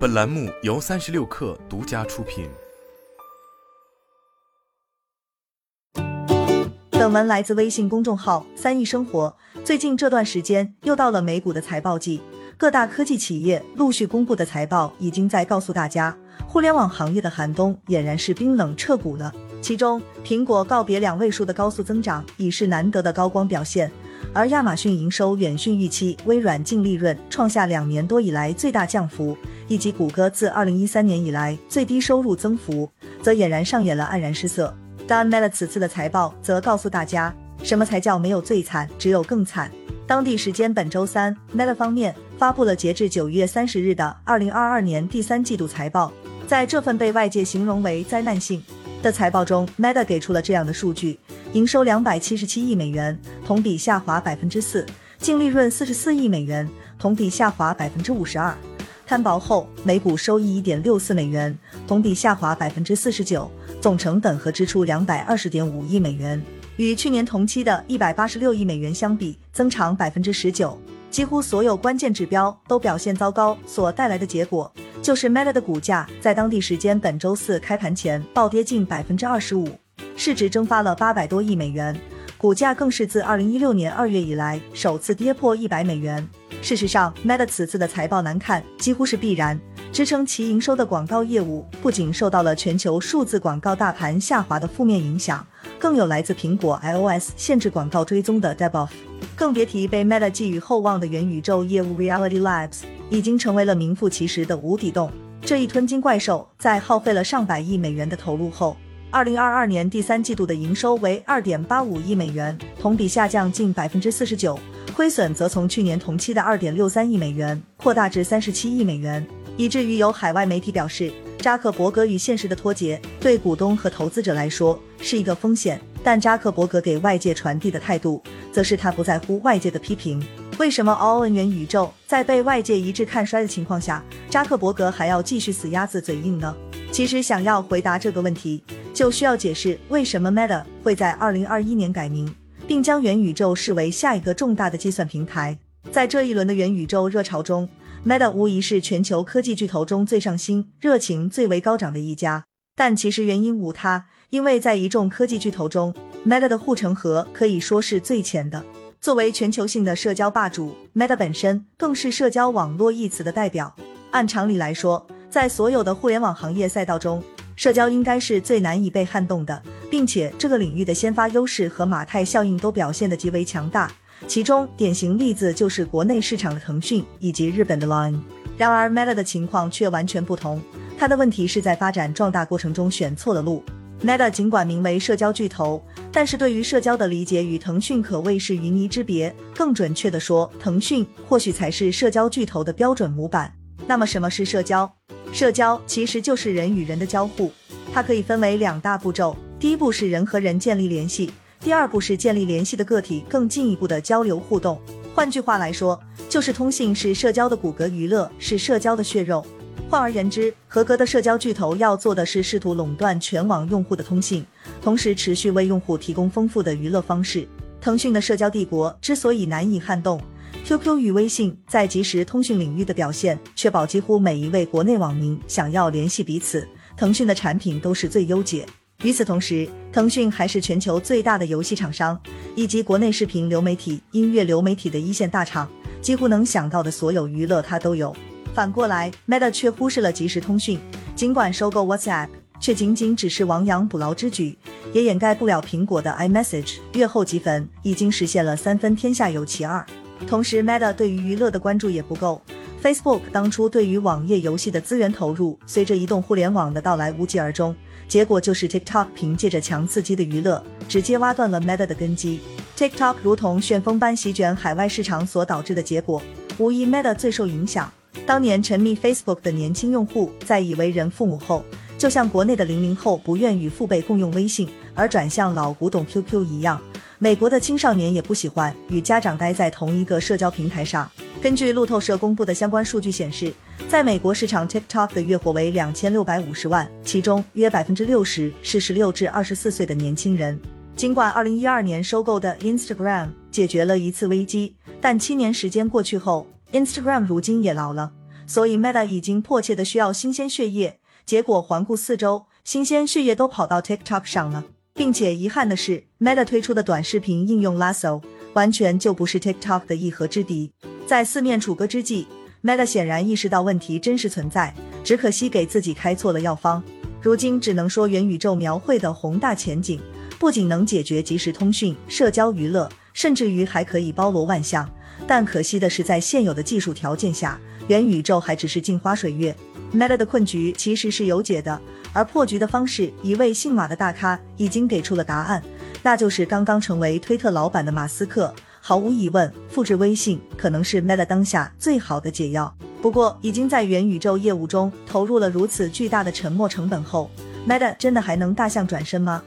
本栏目由三十六氪独家出品。本文来自微信公众号“三亿生活”。最近这段时间，又到了美股的财报季，各大科技企业陆续公布的财报，已经在告诉大家，互联网行业的寒冬俨然是冰冷彻骨了。其中，苹果告别两位数的高速增长，已是难得的高光表现。而亚马逊营收远逊预期，微软净利润创下两年多以来最大降幅，以及谷歌自二零一三年以来最低收入增幅，则俨然上演了黯然失色。但 Meta 此次的财报则告诉大家，什么才叫没有最惨，只有更惨。当地时间本周三，Meta 方面发布了截至九月三十日的二零二二年第三季度财报，在这份被外界形容为灾难性的财报中，Meta 给出了这样的数据。营收两百七十七亿美元，同比下滑百分之四；净利润四十四亿美元，同比下滑百分之五十二。摊薄后，每股收益一点六四美元，同比下滑百分之四十九。总成本和支出两百二十点五亿美元，与去年同期的一百八十六亿美元相比，增长百分之十九。几乎所有关键指标都表现糟糕，所带来的结果就是 Meta 的股价在当地时间本周四开盘前暴跌近百分之二十五。市值蒸发了八百多亿美元，股价更是自二零一六年二月以来首次跌破一百美元。事实上，Meta 此次的财报难看几乎是必然。支撑其营收的广告业务不仅受到了全球数字广告大盘下滑的负面影响，更有来自苹果 iOS 限制广告追踪的 debuff。更别提被 Meta 寄予厚望的元宇宙业务 Reality Labs，已经成为了名副其实的无底洞。这一吞金怪兽在耗费了上百亿美元的投入后。二零二二年第三季度的营收为二点八五亿美元，同比下降近百分之四十九，亏损则从去年同期的二点六三亿美元扩大至三十七亿美元，以至于有海外媒体表示，扎克伯格与现实的脱节对股东和投资者来说是一个风险。但扎克伯格给外界传递的态度，则是他不在乎外界的批评。为什么 All N 元宇宙在被外界一致看衰的情况下，扎克伯格还要继续死鸭子嘴硬呢？其实想要回答这个问题。就需要解释为什么 Meta 会在二零二一年改名，并将元宇宙视为下一个重大的计算平台。在这一轮的元宇宙热潮中，Meta 无疑是全球科技巨头中最上心、热情最为高涨的一家。但其实原因无他，因为在一众科技巨头中，Meta 的护城河可以说是最浅的。作为全球性的社交霸主，Meta 本身更是社交网络一词的代表。按常理来说，在所有的互联网行业赛道中，社交应该是最难以被撼动的，并且这个领域的先发优势和马太效应都表现得极为强大。其中典型例子就是国内市场的腾讯以及日本的 Line。然而 Meta 的情况却完全不同，它的问题是在发展壮大过程中选错了路。Meta 尽管名为社交巨头，但是对于社交的理解与腾讯可谓是云泥之别。更准确的说，腾讯或许才是社交巨头的标准模板。那么什么是社交？社交其实就是人与人的交互，它可以分为两大步骤。第一步是人和人建立联系，第二步是建立联系的个体更进一步的交流互动。换句话来说，就是通信是社交的骨骼，娱乐是社交的血肉。换而言之，合格的社交巨头要做的是试图垄断全网用户的通信，同时持续为用户提供丰富的娱乐方式。腾讯的社交帝国之所以难以撼动。QQ 与微信在即时通讯领域的表现，确保几乎每一位国内网民想要联系彼此，腾讯的产品都是最优解。与此同时，腾讯还是全球最大的游戏厂商，以及国内视频流媒体、音乐流媒体的一线大厂，几乎能想到的所有娱乐它都有。反过来，Meta 却忽视了即时通讯，尽管收购 WhatsApp，却仅仅只是亡羊补牢之举，也掩盖不了苹果的 iMessage 月后即焚已经实现了三分天下有其二。同时，Meta 对于娱乐的关注也不够。Facebook 当初对于网页游戏的资源投入，随着移动互联网的到来无疾而终。结果就是 TikTok 凭借着强刺激的娱乐，直接挖断了 Meta 的根基。TikTok 如同旋风般席卷海外市场所导致的结果，无疑 Meta 最受影响。当年沉迷 Facebook 的年轻用户，在以为人父母后，就像国内的零零后不愿与父辈共用微信，而转向老古董 QQ 一样。美国的青少年也不喜欢与家长待在同一个社交平台上。根据路透社公布的相关数据显示，在美国市场，TikTok 的月活为两千六百五十万，其中约百分之六十是十六至二十四岁的年轻人。尽管二零一二年收购的 Instagram 解决了一次危机，但七年时间过去后，Instagram 如今也老了。所以 Meta 已经迫切的需要新鲜血液。结果环顾四周，新鲜血液都跑到 TikTok 上了，并且遗憾的是，Meta 推出的短视频应用 Lasso 完全就不是 TikTok 的一合之敌。在四面楚歌之际，Meta 显然意识到问题真实存在，只可惜给自己开错了药方。如今只能说元宇宙描绘的宏大前景，不仅能解决即时通讯、社交娱乐，甚至于还可以包罗万象。但可惜的是，在现有的技术条件下，元宇宙还只是镜花水月。Meta 的困局其实是有解的，而破局的方式，一位姓马的大咖已经给出了答案，那就是刚刚成为推特老板的马斯克。毫无疑问，复制微信可能是 Meta 当下最好的解药。不过，已经在元宇宙业务中投入了如此巨大的沉没成本后，Meta 真的还能大象转身吗？